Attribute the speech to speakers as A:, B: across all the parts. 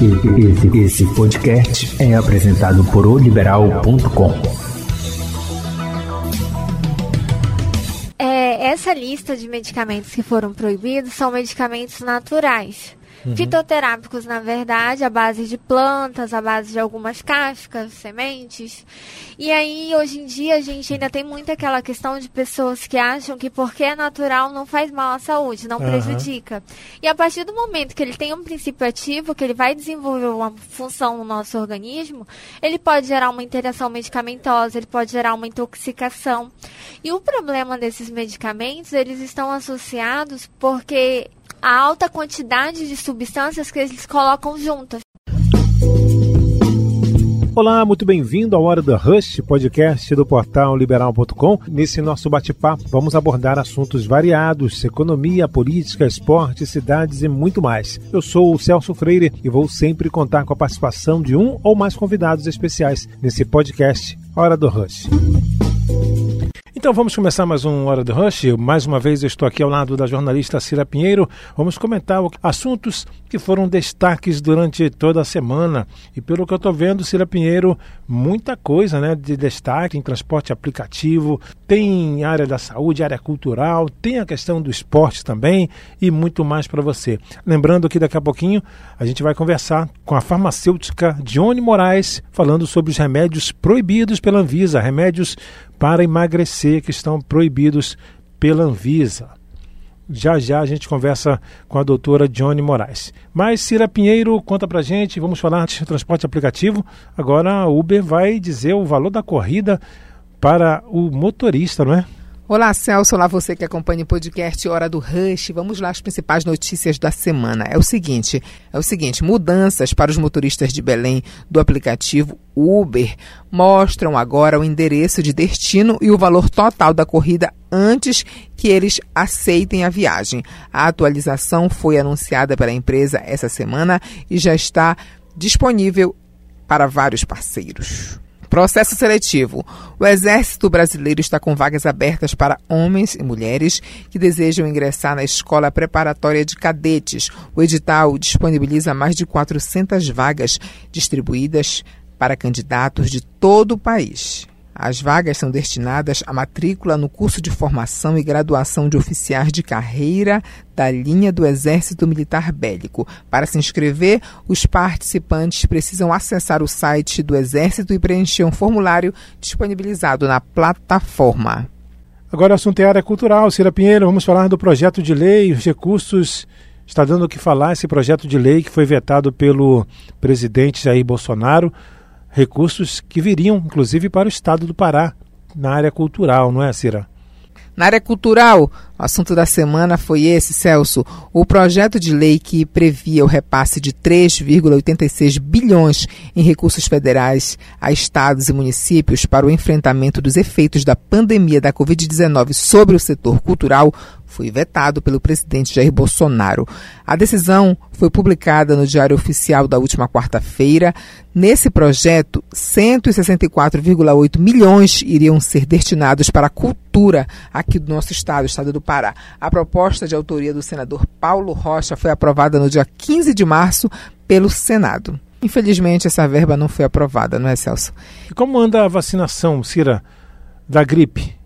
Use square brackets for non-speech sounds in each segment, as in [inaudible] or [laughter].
A: Esse, esse podcast é apresentado por oliberal.com.
B: É, essa lista de medicamentos que foram proibidos são medicamentos naturais. Uhum. Fitoterápicos, na verdade, à base de plantas, à base de algumas cascas, sementes. E aí, hoje em dia, a gente ainda tem muito aquela questão de pessoas que acham que porque é natural não faz mal à saúde, não uhum. prejudica. E a partir do momento que ele tem um princípio ativo, que ele vai desenvolver uma função no nosso organismo, ele pode gerar uma interação medicamentosa, ele pode gerar uma intoxicação. E o problema desses medicamentos, eles estão associados porque a alta quantidade de substâncias que eles colocam juntas.
C: Olá, muito bem-vindo ao Hora do Rush, podcast do portal liberal.com. Nesse nosso bate-papo, vamos abordar assuntos variados: economia, política, esporte, cidades e muito mais. Eu sou o Celso Freire e vou sempre contar com a participação de um ou mais convidados especiais nesse podcast Hora do Rush. Então vamos começar mais um Hora do Rush. Mais uma vez eu estou aqui ao lado da jornalista Cira Pinheiro. Vamos comentar assuntos que foram destaques durante toda a semana. E pelo que eu estou vendo, Cira Pinheiro, muita coisa né, de destaque em transporte aplicativo, tem área da saúde, área cultural, tem a questão do esporte também e muito mais para você. Lembrando que daqui a pouquinho a gente vai conversar com a farmacêutica Dione Moraes, falando sobre os remédios proibidos pela Anvisa, remédios para emagrecer que estão proibidos pela Anvisa. Já já a gente conversa com a doutora Johnny Moraes. Mas Cira Pinheiro, conta pra gente, vamos falar de transporte aplicativo. Agora a Uber vai dizer o valor da corrida para o motorista, não é?
D: Olá, Celso. Olá, você que acompanha o podcast Hora do Rush. Vamos lá as principais notícias da semana. É o seguinte, é o seguinte, mudanças para os motoristas de Belém do aplicativo Uber mostram agora o endereço de destino e o valor total da corrida antes que eles aceitem a viagem. A atualização foi anunciada pela empresa essa semana e já está disponível para vários parceiros. Processo seletivo. O Exército Brasileiro está com vagas abertas para homens e mulheres que desejam ingressar na Escola Preparatória de Cadetes. O edital disponibiliza mais de 400 vagas distribuídas para candidatos de todo o país. As vagas são destinadas à matrícula no curso de formação e graduação de oficiais de carreira da linha do Exército Militar Bélico. Para se inscrever, os participantes precisam acessar o site do Exército e preencher um formulário disponibilizado na plataforma.
C: Agora, o assunto é área cultural. Cira Pinheiro, vamos falar do projeto de lei, os recursos. Está dando o que falar esse projeto de lei que foi vetado pelo presidente Jair Bolsonaro recursos que viriam, inclusive, para o estado do Pará, na área cultural, não é, Cira?
D: Na área cultural, o assunto da semana foi esse, Celso. O projeto de lei que previa o repasse de 3,86 bilhões em recursos federais a estados e municípios para o enfrentamento dos efeitos da pandemia da Covid-19 sobre o setor cultural foi vetado pelo presidente Jair Bolsonaro. A decisão foi publicada no Diário Oficial da última quarta-feira. Nesse projeto, 164,8 milhões iriam ser destinados para a cultura aqui do nosso estado, o estado do Pará. A proposta de autoria do senador Paulo Rocha foi aprovada no dia 15 de março pelo Senado. Infelizmente, essa verba não foi aprovada, não é, Celso?
C: E como anda a vacinação, Cira, da gripe?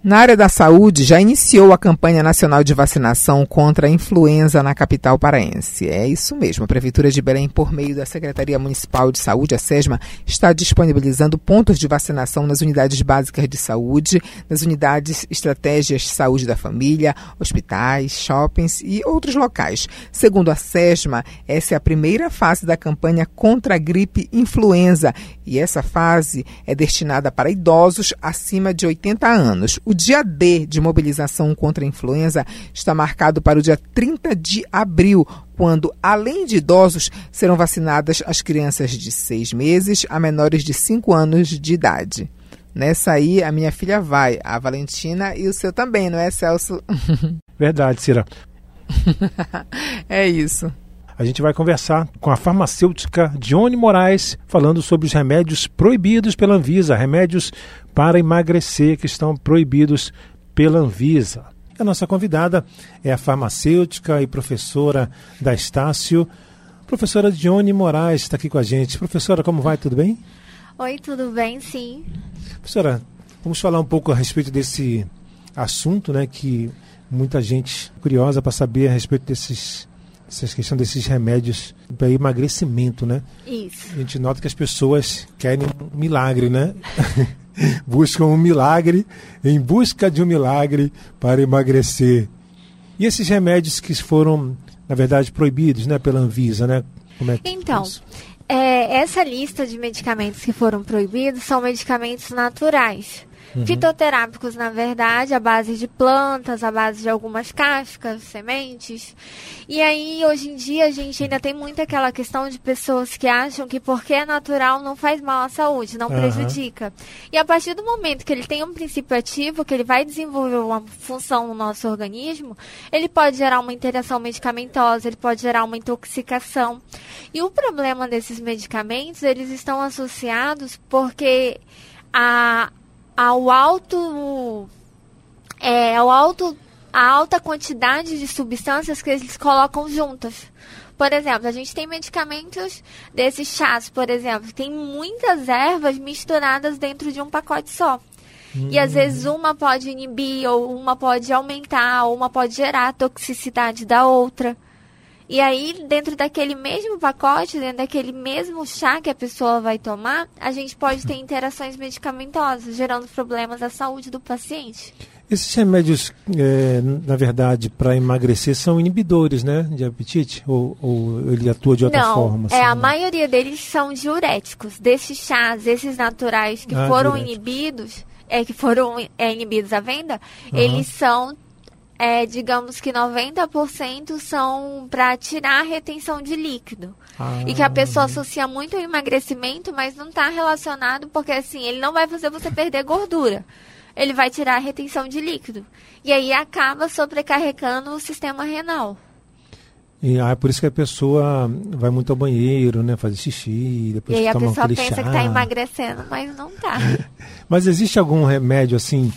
D: Na área da saúde, já iniciou a campanha nacional de vacinação contra a influenza na capital paraense. É isso mesmo. A Prefeitura de Belém, por meio da Secretaria Municipal de Saúde, a SESMA, está disponibilizando pontos de vacinação nas unidades básicas de saúde, nas unidades estratégias de saúde da família, hospitais, shoppings e outros locais. Segundo a SESMA, essa é a primeira fase da campanha contra a gripe influenza e essa fase é destinada para idosos acima de 80 anos. O dia D de mobilização contra a influenza está marcado para o dia 30 de abril, quando, além de idosos, serão vacinadas as crianças de 6 meses a menores de 5 anos de idade. Nessa aí, a minha filha vai, a Valentina e o seu também, não é, Celso? [laughs]
C: Verdade, Cira.
D: é isso.
C: A gente vai conversar com a farmacêutica Dione Moraes, falando sobre os remédios proibidos pela Anvisa, remédios para emagrecer que estão proibidos pela Anvisa. A nossa convidada é a farmacêutica e professora da Estácio, Professora Dione Moraes está aqui com a gente. Professora, como vai? Tudo bem?
B: Oi, tudo bem? Sim.
C: Professora, vamos falar um pouco a respeito desse assunto, né? Que muita gente curiosa para saber a respeito desses essa questão desses remédios para emagrecimento, né?
B: Isso.
C: A gente nota que as pessoas querem um milagre, né? [laughs] Buscam um milagre em busca de um milagre para emagrecer. E esses remédios que foram, na verdade, proibidos, né, pela Anvisa, né?
B: Como é que então, é, essa lista de medicamentos que foram proibidos são medicamentos naturais. Uhum. Fitoterápicos, na verdade, à base de plantas, à base de algumas cascas, sementes. E aí, hoje em dia, a gente ainda tem muito aquela questão de pessoas que acham que porque é natural não faz mal à saúde, não uhum. prejudica. E a partir do momento que ele tem um princípio ativo, que ele vai desenvolver uma função no nosso organismo, ele pode gerar uma interação medicamentosa, ele pode gerar uma intoxicação. E o problema desses medicamentos, eles estão associados porque a, ao alto é, ao alto a alta quantidade de substâncias que eles colocam juntas. Por exemplo, a gente tem medicamentos desses chás, por exemplo, tem muitas ervas misturadas dentro de um pacote só. Hum. E às vezes hum. uma pode inibir, ou uma pode aumentar, ou uma pode gerar a toxicidade da outra. E aí, dentro daquele mesmo pacote, dentro daquele mesmo chá que a pessoa vai tomar, a gente pode ter interações medicamentosas, gerando problemas à saúde do paciente.
C: Esses remédios, é, na verdade, para emagrecer, são inibidores, né, de apetite? Ou, ou ele atua de outra
B: Não,
C: forma?
B: Assim, é, a né? maioria deles são diuréticos. Desses chás, esses naturais que ah, foram diurético. inibidos, é, que foram é, inibidos à venda, uhum. eles são é, digamos que 90% são para tirar a retenção de líquido. Ah. E que a pessoa associa muito ao emagrecimento, mas não está relacionado, porque assim, ele não vai fazer você perder gordura. Ele vai tirar a retenção de líquido. E aí acaba sobrecarregando o sistema renal.
C: E ah, é por isso que a pessoa vai muito ao banheiro, né? Fazer xixi, depois
B: E aí
C: a
B: pessoa pensa
C: chá.
B: que está emagrecendo, mas não está. [laughs]
C: mas existe algum remédio assim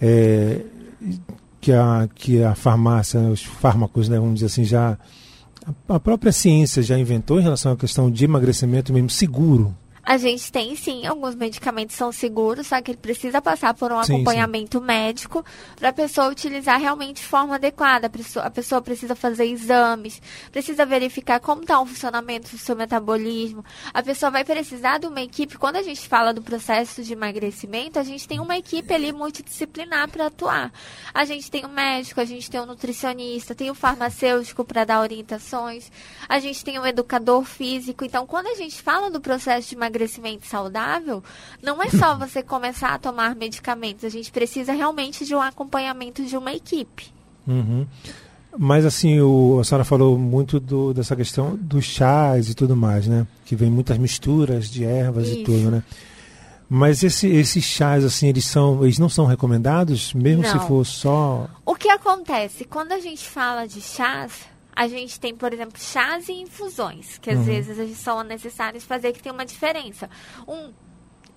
C: é, que a, que a farmácia, os fármacos, né, vamos dizer assim, já. A própria ciência já inventou em relação à questão de emagrecimento mesmo seguro.
B: A gente tem sim, alguns medicamentos são seguros, só que ele precisa passar por um sim, acompanhamento sim. médico para a pessoa utilizar realmente de forma adequada. A pessoa, a pessoa precisa fazer exames, precisa verificar como está o funcionamento do seu metabolismo. A pessoa vai precisar de uma equipe. Quando a gente fala do processo de emagrecimento, a gente tem uma equipe ali multidisciplinar para atuar. A gente tem o um médico, a gente tem o um nutricionista, tem o um farmacêutico para dar orientações, a gente tem o educador físico. Então, quando a gente fala do processo de emagrecimento, emagrecimento saudável, não é só você começar a tomar medicamentos. A gente precisa realmente de um acompanhamento de uma equipe.
C: Uhum. Mas assim, o, a senhora falou muito do, dessa questão dos chás e tudo mais, né? Que vem muitas misturas de ervas Isso. e tudo, né? Mas esse, esses chás, assim, eles são, eles não são recomendados, mesmo não. se for só.
B: O que acontece quando a gente fala de chás, a gente tem, por exemplo, chás e infusões, que às uhum. vezes são necessários fazer que tem uma diferença. Um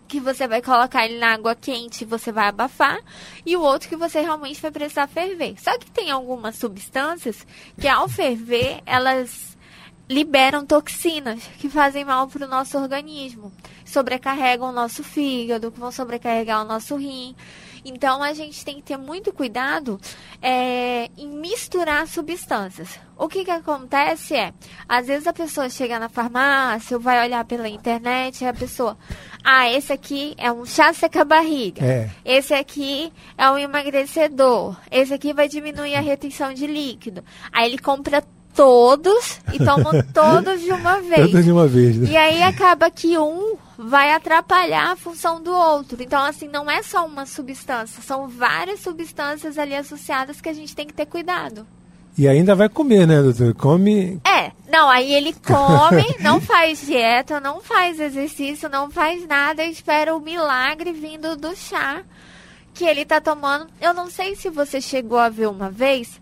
B: que você vai colocar ele na água quente e você vai abafar, e o outro que você realmente vai precisar ferver. Só que tem algumas substâncias que ao ferver, elas liberam toxinas que fazem mal para o nosso organismo, sobrecarregam o nosso fígado, vão sobrecarregar o nosso rim. Então a gente tem que ter muito cuidado é, em misturar substâncias. O que, que acontece é, às vezes a pessoa chega na farmácia, ou vai olhar pela internet, e a pessoa, ah, esse aqui é um chá seca barriga. É. Esse aqui é um emagrecedor. Esse aqui vai diminuir a retenção de líquido. Aí ele compra todos e toma [laughs] todos de uma vez.
C: Todos de uma vez. Né?
B: E aí acaba que um vai atrapalhar a função do outro. Então, assim, não é só uma substância, são várias substâncias ali associadas que a gente tem que ter cuidado.
C: E ainda vai comer, né, doutor? Come.
B: É, não, aí ele come, [laughs] não faz dieta, não faz exercício, não faz nada, espera o milagre vindo do chá que ele tá tomando. Eu não sei se você chegou a ver uma vez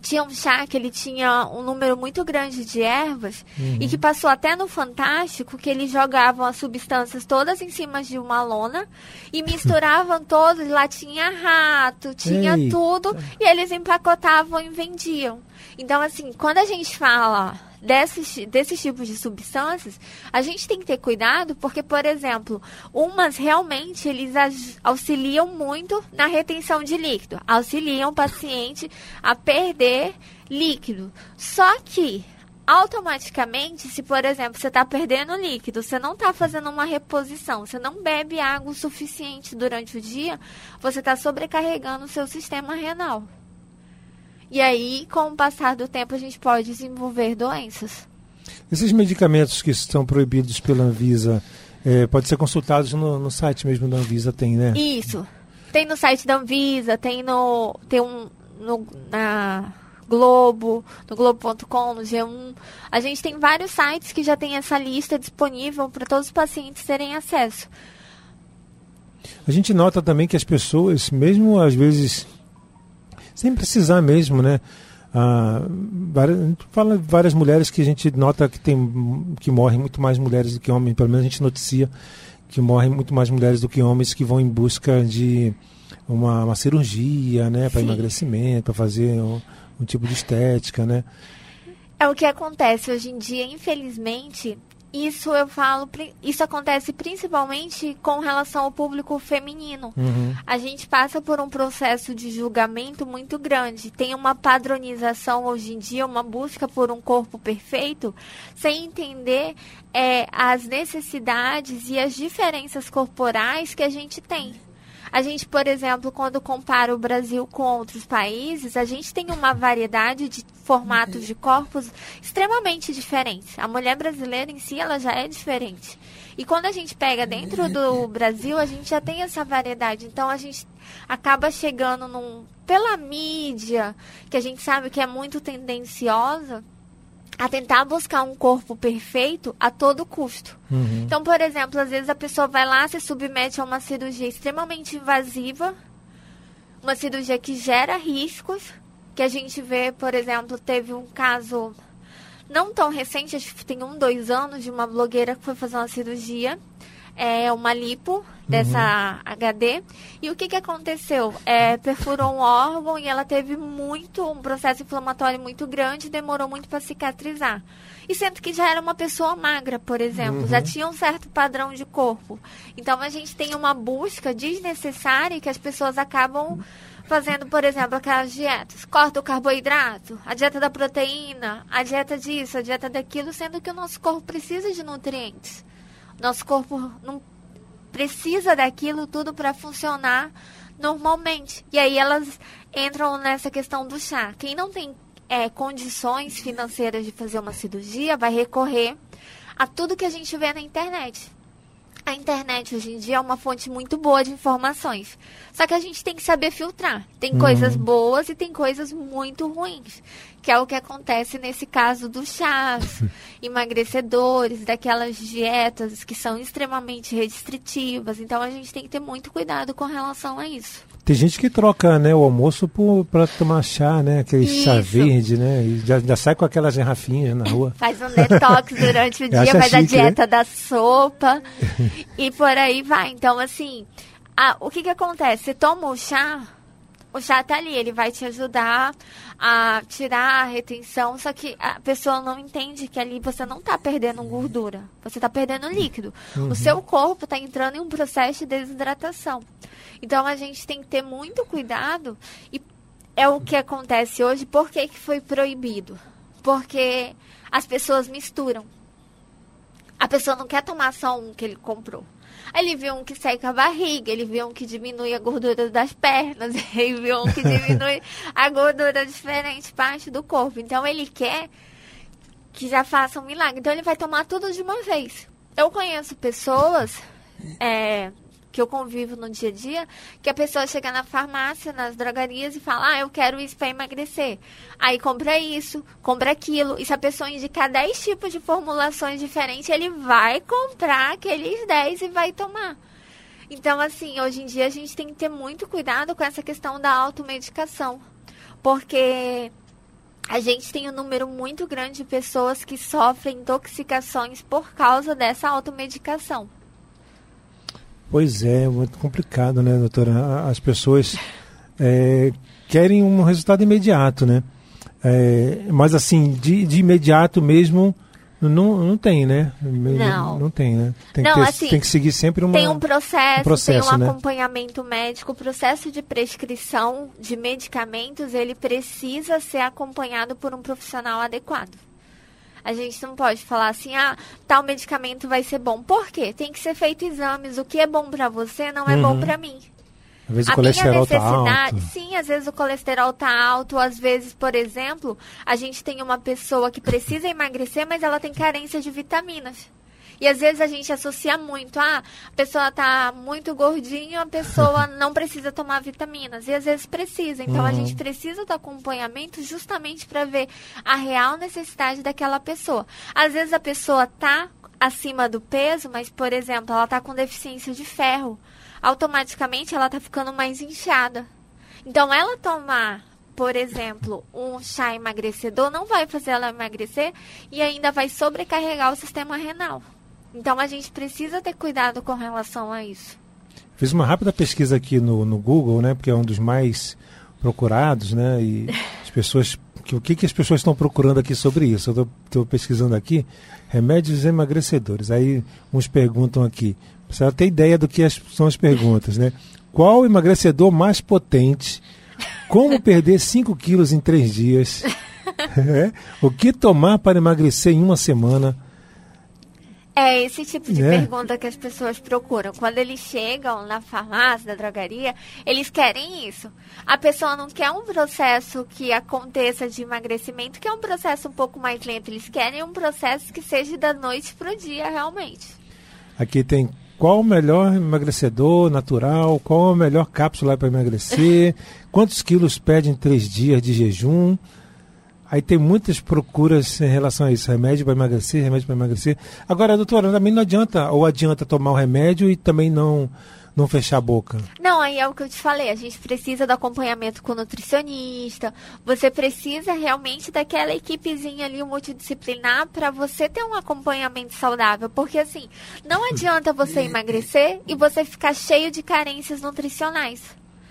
B: tinha um chá que ele tinha um número muito grande de ervas uhum. e que passou até no Fantástico que eles jogavam as substâncias todas em cima de uma lona e [laughs] misturavam todos, lá tinha rato, tinha Eita. tudo e eles empacotavam e vendiam. Então, assim, quando a gente fala desses, desses tipos de substâncias, a gente tem que ter cuidado, porque, por exemplo, umas realmente eles auxiliam muito na retenção de líquido, auxiliam o paciente a perder líquido. Só que automaticamente, se por exemplo você está perdendo líquido, você não está fazendo uma reposição, você não bebe água o suficiente durante o dia, você está sobrecarregando o seu sistema renal. E aí, com o passar do tempo, a gente pode desenvolver doenças.
C: Esses medicamentos que estão proibidos pela Anvisa, é, pode ser consultados no, no, site mesmo da Anvisa, tem, né?
B: Isso. Tem no site da Anvisa, tem no. Tem um. No, na Globo, no Globo.com, no G1. A gente tem vários sites que já tem essa lista disponível para todos os pacientes terem acesso.
C: A gente nota também que as pessoas, mesmo às vezes sem precisar mesmo, né? Ah, várias, a gente fala várias mulheres que a gente nota que tem que morrem muito mais mulheres do que homens, pelo menos a gente noticia que morrem muito mais mulheres do que homens que vão em busca de uma, uma cirurgia, né, para emagrecimento, para fazer um, um tipo de estética, né?
B: É o que acontece hoje em dia, infelizmente, isso eu falo, isso acontece principalmente com relação ao público feminino. Uhum. A gente passa por um processo de julgamento muito grande. Tem uma padronização hoje em dia, uma busca por um corpo perfeito, sem entender é, as necessidades e as diferenças corporais que a gente tem. A gente, por exemplo, quando compara o Brasil com outros países, a gente tem uma variedade de formatos de corpos extremamente diferentes. A mulher brasileira em si, ela já é diferente. E quando a gente pega dentro do Brasil, a gente já tem essa variedade. Então a gente acaba chegando num pela mídia, que a gente sabe que é muito tendenciosa, a tentar buscar um corpo perfeito a todo custo. Uhum. Então, por exemplo, às vezes a pessoa vai lá, se submete a uma cirurgia extremamente invasiva, uma cirurgia que gera riscos, que a gente vê, por exemplo, teve um caso não tão recente, acho que tem um, dois anos, de uma blogueira que foi fazer uma cirurgia é, uma lipo dessa uhum. HD. E o que, que aconteceu? É, perfurou um órgão e ela teve muito, um processo inflamatório muito grande, demorou muito para cicatrizar. E sendo que já era uma pessoa magra, por exemplo, uhum. já tinha um certo padrão de corpo. Então a gente tem uma busca desnecessária que as pessoas acabam fazendo, por exemplo, aquelas dietas. Corta o carboidrato, a dieta da proteína, a dieta disso, a dieta daquilo, sendo que o nosso corpo precisa de nutrientes. Nosso corpo não precisa daquilo tudo para funcionar normalmente. E aí elas entram nessa questão do chá. Quem não tem é, condições financeiras de fazer uma cirurgia vai recorrer a tudo que a gente vê na internet. A internet hoje em dia é uma fonte muito boa de informações. Só que a gente tem que saber filtrar. Tem uhum. coisas boas e tem coisas muito ruins. Que é o que acontece nesse caso dos chás, [laughs] emagrecedores, daquelas dietas que são extremamente restritivas. Então a gente tem que ter muito cuidado com relação a isso.
C: Tem gente que troca né, o almoço para tomar chá, né? Aquele Isso. chá verde, né? E já, já sai com aquelas garrafinhas na rua. [laughs]
B: Faz um detox durante o [laughs] dia, faz chique, a né? dieta né? da sopa [laughs] e por aí vai. Então, assim, a, o que, que acontece? Você toma o chá, o chá tá ali, ele vai te ajudar a tirar a retenção, só que a pessoa não entende que ali você não tá perdendo gordura, você tá perdendo líquido. Uhum. O seu corpo tá entrando em um processo de desidratação. Então a gente tem que ter muito cuidado e é o que acontece hoje. Por que, que foi proibido? Porque as pessoas misturam. A pessoa não quer tomar só um que ele comprou. Ele viu um que seca a barriga, ele viu um que diminui a gordura das pernas, [laughs] ele viu um que diminui a gordura de diferentes partes do corpo. Então ele quer que já faça um milagre. Então ele vai tomar tudo de uma vez. Eu conheço pessoas é, que eu convivo no dia a dia, que a pessoa chega na farmácia, nas drogarias e fala, ah, eu quero isso para emagrecer. Aí compra isso, compra aquilo. E se a pessoa indicar 10 tipos de formulações diferentes, ele vai comprar aqueles 10 e vai tomar. Então, assim, hoje em dia a gente tem que ter muito cuidado com essa questão da automedicação. Porque a gente tem um número muito grande de pessoas que sofrem intoxicações por causa dessa automedicação.
C: Pois é, muito complicado, né, doutora? As pessoas é, querem um resultado imediato, né? É, mas assim, de, de imediato mesmo, não, não tem, né?
B: Não.
C: Não tem, né? Tem,
B: Não,
C: que, ter-
B: assim,
C: tem que seguir sempre uma.
B: Tem um processo,
C: um processo,
B: tem um
C: né?
B: acompanhamento médico. O processo de prescrição de medicamentos, ele precisa ser acompanhado por um profissional adequado. A gente não pode falar assim, ah, tal medicamento vai ser bom. Por quê? Tem que ser feito exames. O que é bom pra você não é bom
C: Uhum.
B: pra mim.
C: Às vezes o
B: a minha
C: colesterol tá
B: necessidade,
C: alto.
B: sim, às vezes o colesterol tá alto, às vezes, por exemplo, a gente tem uma pessoa que precisa emagrecer, mas ela tem carência de vitaminas. E às vezes a gente associa muito, ah, a pessoa tá muito gordinha, a pessoa [laughs] não precisa tomar vitaminas. E às vezes precisa. Então a
C: Uhum.
B: gente precisa do acompanhamento justamente para ver a real necessidade daquela pessoa. Às vezes a pessoa tá acima do peso, mas, por exemplo, ela tá com deficiência de ferro. Automaticamente ela tá ficando mais inchada. Então ela tomar, por exemplo, um chá emagrecedor não vai fazer ela emagrecer e ainda vai sobrecarregar o sistema renal. Então a gente precisa ter cuidado com relação a isso.
C: Fiz uma rápida pesquisa aqui no, no Google, né? Porque é um dos mais procurados, né? E as pessoas. Que, o que, que as pessoas estão procurando aqui sobre isso? Eu estou pesquisando aqui remédios emagrecedores. Aí uns perguntam aqui. Você ter ideia do que as- são as perguntas, né? Qual emagrecedor mais potente? Como perder 5 quilos em 3 dias? [laughs] É. O que tomar para emagrecer em uma semana?
B: É esse tipo de
C: Né?
B: pergunta que as pessoas procuram. Quando eles chegam na farmácia, na drogaria, eles querem isso. A pessoa não quer um processo que aconteça de emagrecimento, que é um processo um pouco mais lento. Eles querem um processo que seja da noite pro dia, realmente.
C: Aqui tem qual o melhor emagrecedor natural, qual a melhor cápsula para emagrecer, [laughs] quantos quilos perde em três dias de jejum. Aí tem muitas procuras em relação a isso, remédio para emagrecer, remédio para emagrecer. Agora, doutora, também não adianta, ou adianta tomar o remédio e também não, não fechar a boca.
B: Não, aí é o que eu te falei. A gente precisa do acompanhamento com o nutricionista. Você precisa realmente daquela equipezinha ali multidisciplinar para você ter um acompanhamento saudável. Porque assim, não adianta você emagrecer e você ficar cheio de carências nutricionais.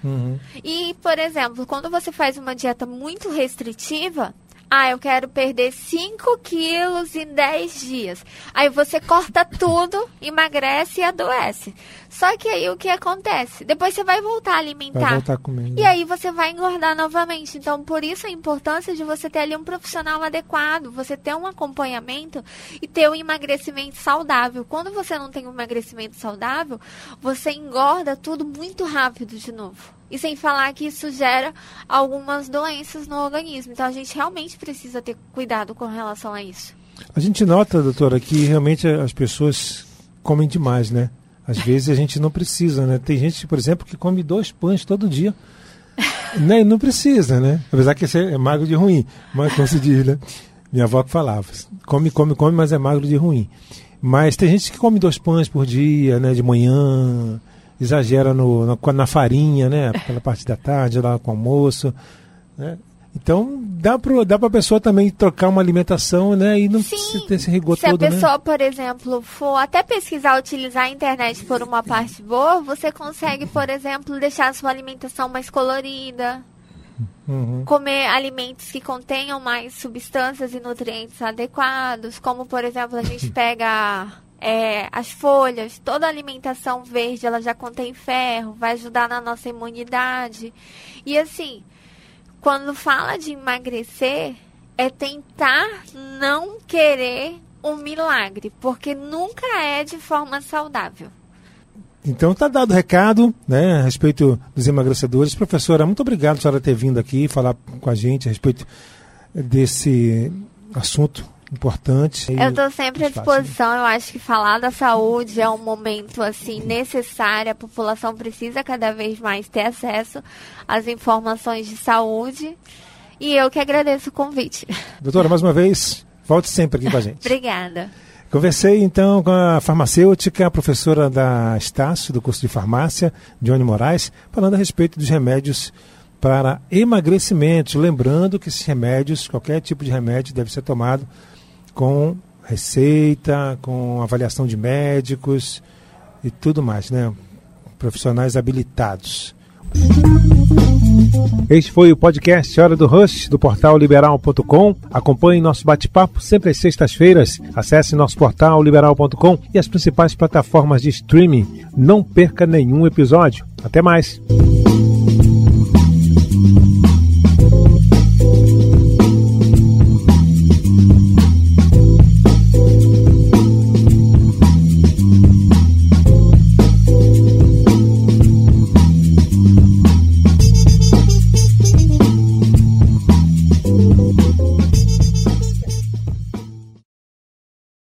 C: Uhum.
B: E, por exemplo, quando você faz uma dieta muito restritiva, ah, eu quero perder 5 quilos em 10 dias. Aí você corta tudo, emagrece e adoece. Só que aí o que acontece? Depois você vai voltar a alimentar.
C: Vai voltar comendo.
B: E aí você vai engordar novamente. Então, por isso a importância de você ter ali um profissional adequado, você ter um acompanhamento e ter um emagrecimento saudável. Quando você não tem um emagrecimento saudável, você engorda tudo muito rápido de novo. E sem falar que isso gera algumas doenças no organismo. Então a gente realmente precisa ter cuidado com relação a isso.
C: A gente nota, doutora, que realmente as pessoas comem demais, né? Às [laughs] vezes a gente não precisa, né? Tem gente, por exemplo, que come dois pães todo dia. né? Não precisa, né? Apesar que esse é magro de ruim, mas como se diz, né? Minha avó que falava, come, come, come, mas é magro de ruim. Mas tem gente que come dois pães por dia, né? De manhã, exagera no, na, na farinha, né? Pela parte da tarde, lá com o almoço, né? Então, dá para dá a pessoa também trocar uma alimentação, né? E não
B: Sim,
C: ter esse rigor
B: Se a
C: todo, né?
B: pessoa, por exemplo, for até pesquisar utilizar a internet por uma parte boa, você consegue, por exemplo, deixar a sua alimentação mais colorida,
C: Uhum.
B: comer alimentos que contenham mais substâncias e nutrientes adequados, como por exemplo a gente [laughs] pega é, as folhas, toda alimentação verde ela já contém ferro, vai ajudar na nossa imunidade. E assim, quando fala de emagrecer, é tentar não querer um milagre, porque nunca é de forma saudável.
C: Então tá dado o recado, né, a respeito dos emagrecedores. Professora, muito obrigado por ter vindo aqui falar com a gente a respeito desse assunto importante.
B: Eu estou sempre à
C: né?
B: disposição. Eu acho que falar da saúde é um momento assim necessário. A população precisa cada vez mais ter acesso às informações de saúde. E eu que agradeço o convite.
C: Doutora, mais uma vez, volte sempre aqui com a [laughs] gente.
B: Obrigada.
C: Conversei então com a farmacêutica, a professora da Estácio, do curso de farmácia, Johnny Moraes, falando a respeito dos remédios para emagrecimento. Lembrando que esses remédios, qualquer tipo de remédio, deve ser tomado com receita, com avaliação de médicos e tudo mais, né? Profissionais habilitados. Este foi o podcast Hora do Rush, do portal liberal.com. Acompanhe nosso bate-papo sempre às sextas-feiras. Acesse nosso portal liberal.com e as principais plataformas de streaming. Não perca nenhum episódio. Até mais!